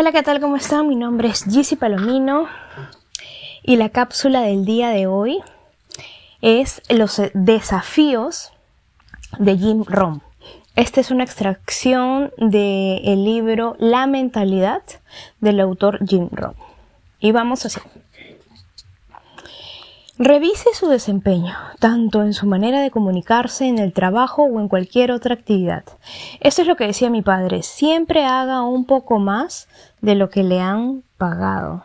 Hola, ¿qué tal? ¿Cómo están? Mi nombre es Gizzy Palomino y la cápsula del día de hoy es los desafíos de Jim Rohn. Esta es una extracción del libro La mentalidad del autor Jim Rohn. Y vamos así. Revise su desempeño, tanto en su manera de comunicarse en el trabajo o en cualquier otra actividad. Esto es lo que decía mi padre, siempre haga un poco más de lo que le han pagado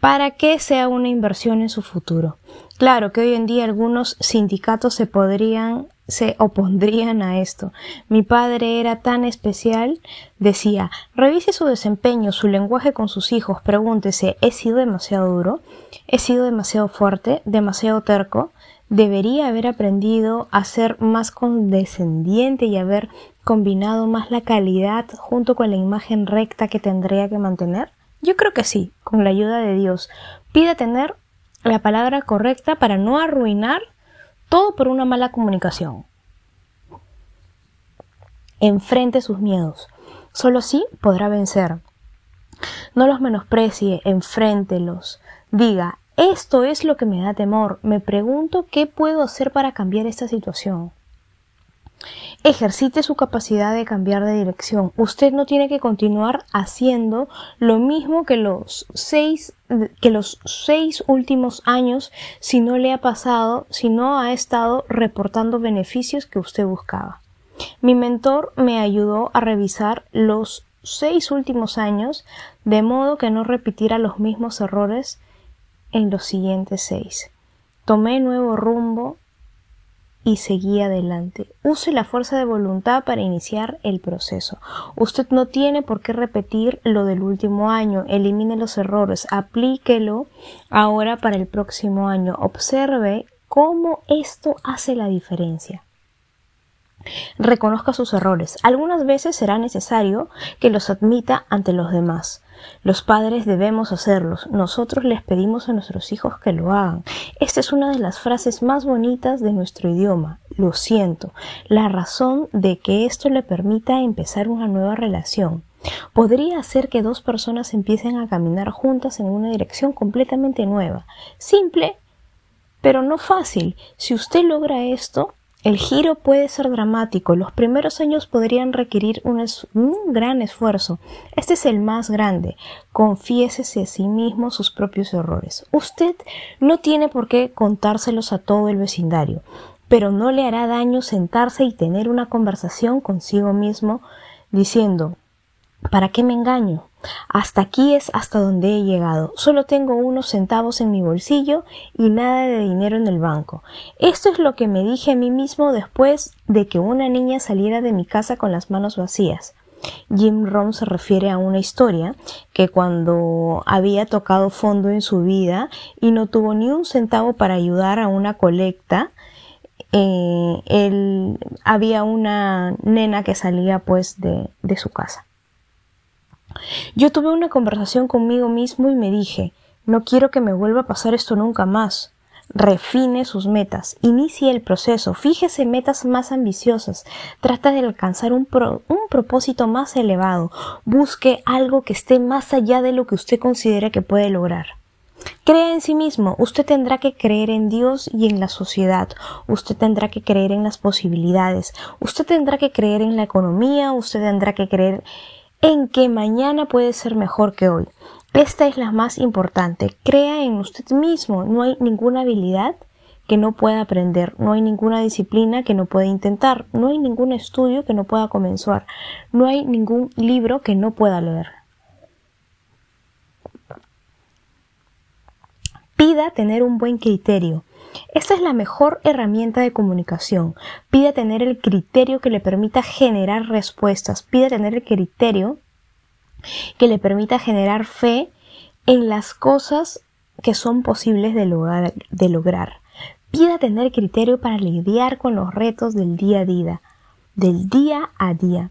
para que sea una inversión en su futuro. Claro que hoy en día algunos sindicatos se podrían se opondrían a esto. Mi padre era tan especial, decía, revise su desempeño, su lenguaje con sus hijos, pregúntese, ¿he sido demasiado duro? ¿He sido demasiado fuerte? ¿Demasiado terco? ¿Debería haber aprendido a ser más condescendiente y haber combinado más la calidad junto con la imagen recta que tendría que mantener? Yo creo que sí, con la ayuda de Dios. Pida tener la palabra correcta para no arruinar todo por una mala comunicación. Enfrente sus miedos. Solo así podrá vencer. No los menosprecie, enfréntelos. Diga, esto es lo que me da temor. Me pregunto qué puedo hacer para cambiar esta situación. Ejercite su capacidad de cambiar de dirección. Usted no tiene que continuar haciendo lo mismo que los seis, que los seis últimos años si no le ha pasado, si no ha estado reportando beneficios que usted buscaba. Mi mentor me ayudó a revisar los seis últimos años de modo que no repitiera los mismos errores en los siguientes seis. Tomé nuevo rumbo y seguí adelante. Use la fuerza de voluntad para iniciar el proceso. Usted no tiene por qué repetir lo del último año. Elimine los errores. Aplíquelo ahora para el próximo año. Observe cómo esto hace la diferencia. Reconozca sus errores. Algunas veces será necesario que los admita ante los demás. Los padres debemos hacerlos. Nosotros les pedimos a nuestros hijos que lo hagan. Esta es una de las frases más bonitas de nuestro idioma. Lo siento. La razón de que esto le permita empezar una nueva relación. Podría hacer que dos personas empiecen a caminar juntas en una dirección completamente nueva. Simple, pero no fácil. Si usted logra esto, el giro puede ser dramático. Los primeros años podrían requerir un, gran esfuerzo. Este es el más grande. Confiésese a sí mismo sus propios errores. Usted no tiene por qué contárselos a todo el vecindario, pero no le hará daño sentarse y tener una conversación consigo mismo diciendo ¿Para qué me engaño? Hasta aquí es hasta donde he llegado. Solo tengo unos centavos en mi bolsillo y nada de dinero en el banco. Esto es lo que me dije a mí mismo después de que una niña saliera de mi casa con las manos vacías. Jim Rohn se refiere a una historia que cuando había tocado fondo en su vida y no tuvo ni un centavo para ayudar a una colecta, eh, él, había una nena que salía pues de su casa. Yo tuve una conversación conmigo mismo y me dije, no quiero que me vuelva a pasar esto nunca más. Refine sus metas, inicie el proceso, fíjese metas más ambiciosas, trata de alcanzar un, un propósito más elevado, busque algo que esté más allá de lo que usted considera que puede lograr. Crea en sí mismo, usted tendrá que creer en Dios y en la sociedad, usted tendrá que creer en las posibilidades, usted tendrá que creer en la economía, usted tendrá que creer en que mañana puede ser mejor que hoy. Esta es la más importante. Crea en usted mismo. No hay ninguna habilidad que no pueda aprender. No hay ninguna disciplina que no pueda intentar. No hay ningún estudio que no pueda comenzar. No hay ningún libro que no pueda leer. Pida tener un buen criterio. Esta es la mejor herramienta de comunicación. Pida tener el criterio que le permita generar respuestas. Pida tener el criterio que le permita generar fe en las cosas que son posibles de lograr. De lograr. Pida tener criterio para lidiar con los retos del día a día, del día a día,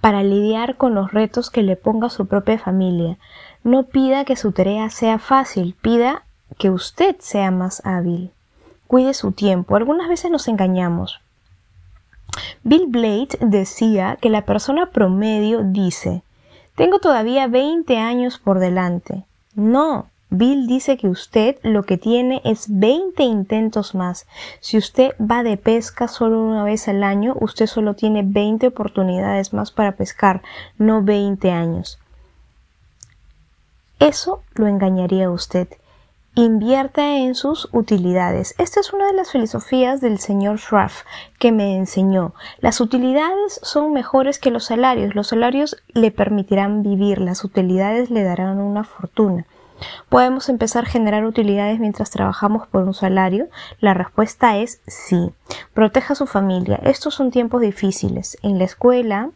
para lidiar con los retos que le ponga su propia familia. No pida que su tarea sea fácil, pida que usted sea más hábil. Cuide su tiempo. Algunas veces nos engañamos. Bill Blade decía que la persona promedio dice Tengo todavía 20 años por delante. No, Bill dice que usted lo que tiene es 20 intentos más. Si usted va de pesca solo una vez al año, usted solo tiene 20 oportunidades más para pescar, no 20 años. Eso lo engañaría a usted. Invierta en sus utilidades. Esta es una de las filosofías del señor Schraff que me enseñó. Las utilidades son mejores que los salarios. Los salarios le permitirán vivir, las utilidades le darán una fortuna. ¿Podemos empezar a generar utilidades mientras trabajamos por un salario? La respuesta es sí. Proteja a su familia. Estos son tiempos difíciles. En la escuela,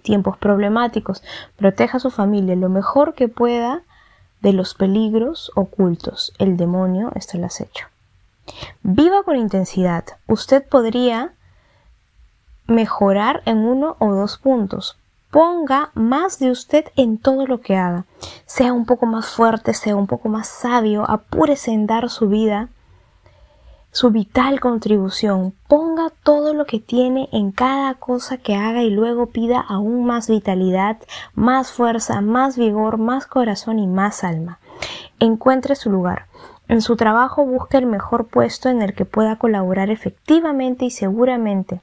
tiempos problemáticos. Proteja a su familia lo mejor que pueda de los peligros ocultos. El demonio está al acecho. Viva con intensidad. Usted podría mejorar en uno o dos puntos. Ponga más de usted en todo lo que haga. Sea un poco más fuerte, sea un poco más sabio, apúrese en dar su vida su vital contribución. Ponga todo lo que tiene en cada cosa que haga y luego pida aún más vitalidad, más fuerza, más vigor, más corazón y más alma. Encuentre su lugar. En su trabajo busque el mejor puesto en el que pueda colaborar efectivamente y seguramente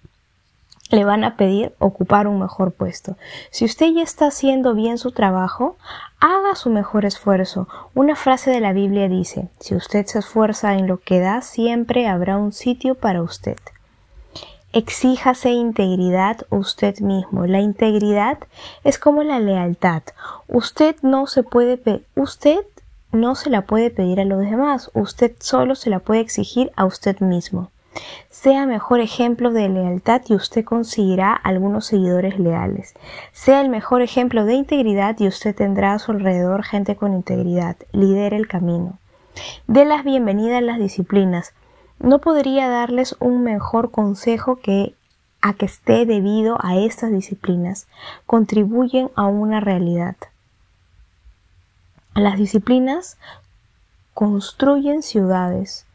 le van a pedir ocupar un mejor puesto. Si usted ya está haciendo bien su trabajo, haga su mejor esfuerzo. Una frase de la Biblia dice, si usted se esfuerza en lo que da, siempre habrá un sitio para usted. Exíjase integridad usted mismo. La integridad es como la lealtad. Usted no se puede usted no se la puede pedir a los demás, usted solo se la puede exigir a usted mismo. Sea mejor ejemplo de lealtad y usted conseguirá algunos seguidores leales. Sea el mejor ejemplo de integridad y usted tendrá a su alrededor gente con integridad. Lidere el camino. De las bienvenidas a las disciplinas. No podría darles un mejor consejo que a que esté debido a estas disciplinas. Contribuyen a una realidad. Las disciplinas construyen ciudades.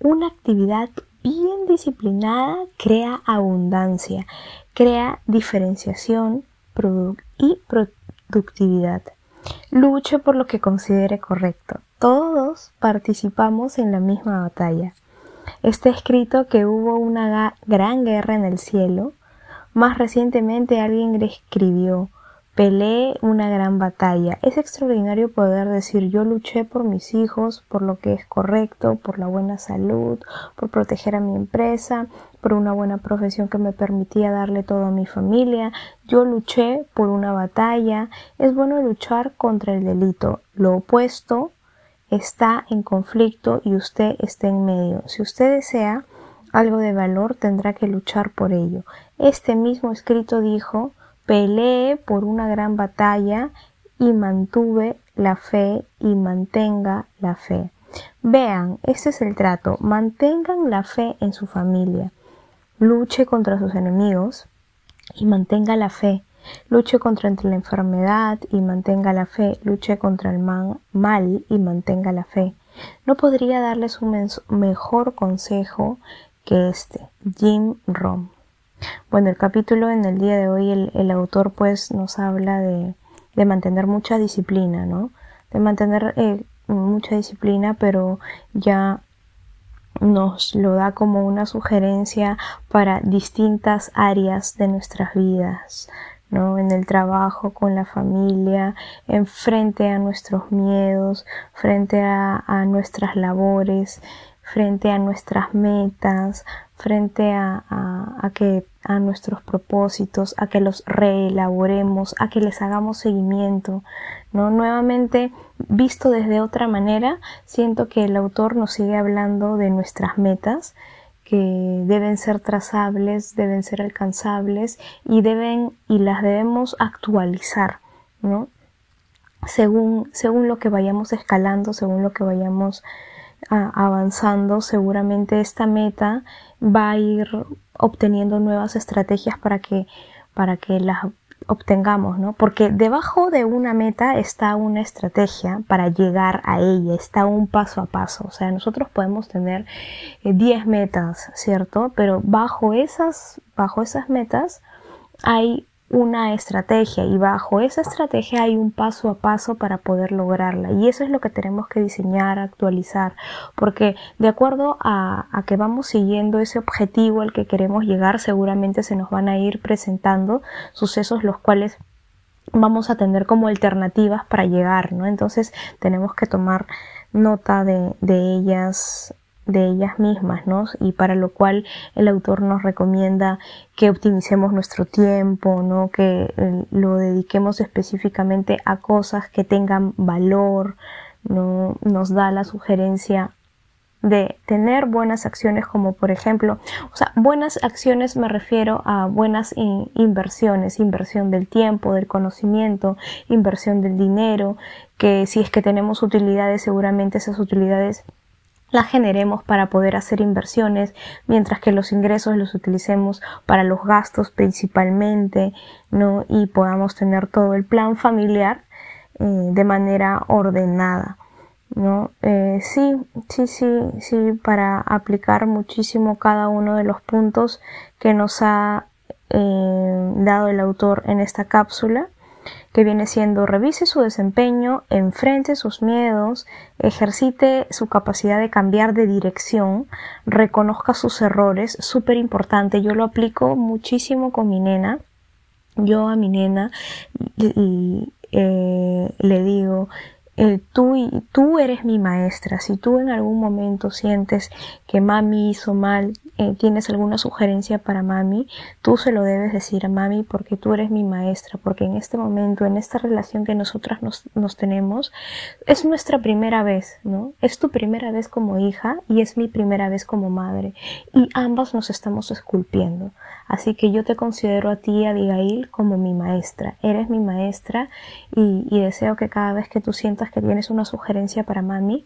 Una actividad bien disciplinada crea abundancia, crea diferenciación y productividad. Luche por lo que considere correcto. Todos participamos en la misma batalla. Está escrito que hubo una gran guerra en el cielo. Más recientemente alguien le escribió Peleé una gran batalla. Es extraordinario poder decir yo luché por mis hijos, por lo que es correcto, por la buena salud, por proteger a mi empresa, por una buena profesión que me permitía darle todo a mi familia. Yo luché por una batalla. Es bueno luchar contra el delito. Lo opuesto está en conflicto y usted está en medio. Si usted desea algo de valor, tendrá que luchar por ello. Este mismo escrito dijo Peleé por una gran batalla y mantuve la fe y mantenga la fe. Vean, este es el trato. Mantengan la fe en su familia. Luche contra sus enemigos y mantenga la fe. Luche contra la enfermedad y mantenga la fe. Luche contra el mal y mantenga la fe. No podría darles un mejor consejo que este. Jim Rom. Bueno, el capítulo en el día de hoy, el, autor pues nos habla de, mantener mucha disciplina, ¿no? De mantener eh, mucha disciplina, pero ya nos lo da como una sugerencia para distintas áreas de nuestras vidas, ¿no? En el trabajo, con la familia, en frente a nuestros miedos, frente a, a nuestras labores, frente a nuestras metas, frente a, que a nuestros propósitos, a que los reelaboremos, a que les hagamos seguimiento, ¿no? Nuevamente, visto desde otra manera, siento que el autor nos sigue hablando de nuestras metas, que deben ser trazables, deben ser alcanzables y deben y las debemos actualizar, ¿no? Según, según lo que vayamos escalando, según lo que vayamos avanzando, seguramente esta meta va a ir obteniendo nuevas estrategias para que, para que las obtengamos, ¿no? Porque debajo de una meta está una estrategia para llegar a ella, está un paso a paso. O sea, nosotros podemos tener 10 eh, metas, ¿cierto? Pero bajo esas, bajo esas metas hay una estrategia y bajo esa estrategia hay un paso a paso para poder lograrla y eso es lo que tenemos que diseñar, actualizar, porque de acuerdo a, a, que vamos siguiendo ese objetivo al que queremos llegar seguramente se nos van a ir presentando sucesos los cuales vamos a tener como alternativas para llegar, ¿no? Entonces tenemos que tomar nota de, de ellas de ellas mismas, ¿no? Y para lo cual el autor nos recomienda que optimicemos nuestro tiempo, ¿no? Que eh, lo dediquemos específicamente a cosas que tengan valor, ¿no? Nos da la sugerencia de tener buenas acciones como por ejemplo, o sea, buenas acciones me refiero a buenas inversiones, inversión del tiempo, del conocimiento, inversión del dinero, que si es que tenemos utilidades, seguramente esas utilidades las generemos para poder hacer inversiones, mientras que los ingresos los utilicemos para los gastos principalmente, ¿no? Y podamos tener todo el plan familiar eh, de manera ordenada, ¿no? Eh, sí, sí, sí, sí, para aplicar muchísimo cada uno de los puntos que nos ha eh, dado el autor en esta cápsula que viene siendo revise su desempeño, enfrente sus miedos, ejercite su capacidad de cambiar de dirección, reconozca sus errores, súper importante, yo lo aplico muchísimo con mi nena, yo a mi nena eh, le digo, eh, tú, eres mi maestra. Si tú en algún momento sientes que mami hizo mal, eh, tienes alguna sugerencia para mami, tú se lo debes decir a mami porque tú eres mi maestra, porque en este momento, en esta relación que nosotras nos, nos tenemos, es nuestra primera vez, ¿no? Es tu primera vez como hija y es mi primera vez como madre. Y ambas nos estamos esculpiendo. Así que yo te considero a ti, Abigail, como mi maestra. Eres mi maestra y, y deseo que cada vez que tú sientas que tienes una sugerencia para mami,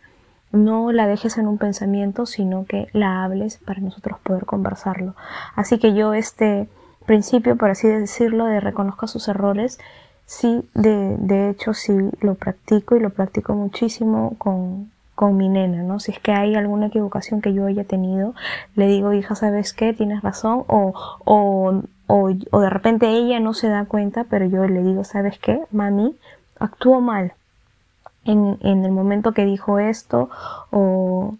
no la dejes en un pensamiento, sino que la hables para nosotros poder conversarlo. Así que yo este principio, por así decirlo, de reconozca sus errores, sí, de, de hecho sí lo practico y lo practico muchísimo con, con mi nena, ¿no? Si es que hay alguna equivocación que yo haya tenido, le digo, hija, ¿sabes qué? Tienes razón, o, o, o, o de repente ella no se da cuenta, pero yo le digo, ¿sabes qué? Mami, actuó mal, en, en el momento que dijo esto o,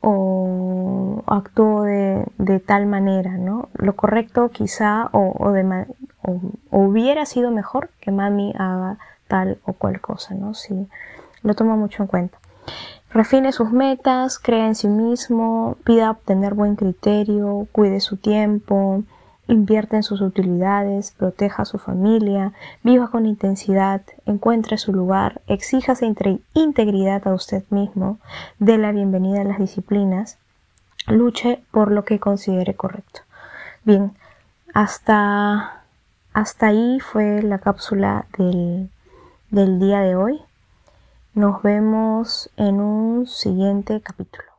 o actuó de, de, tal manera, ¿no? Lo correcto quizá o, o, de, o, hubiera sido mejor que mami haga tal o cual cosa, ¿no? Sí, lo tomo mucho en cuenta. Refine sus metas, crea en sí mismo, pida obtener buen criterio, cuide su tiempo, Invierte en sus utilidades, proteja a su familia, viva con intensidad, encuentre su lugar, exíjase integridad a usted mismo, dé la bienvenida a las disciplinas, luche por lo que considere correcto. Bien, hasta, hasta ahí fue la cápsula del, del día de hoy. Nos vemos en un siguiente capítulo.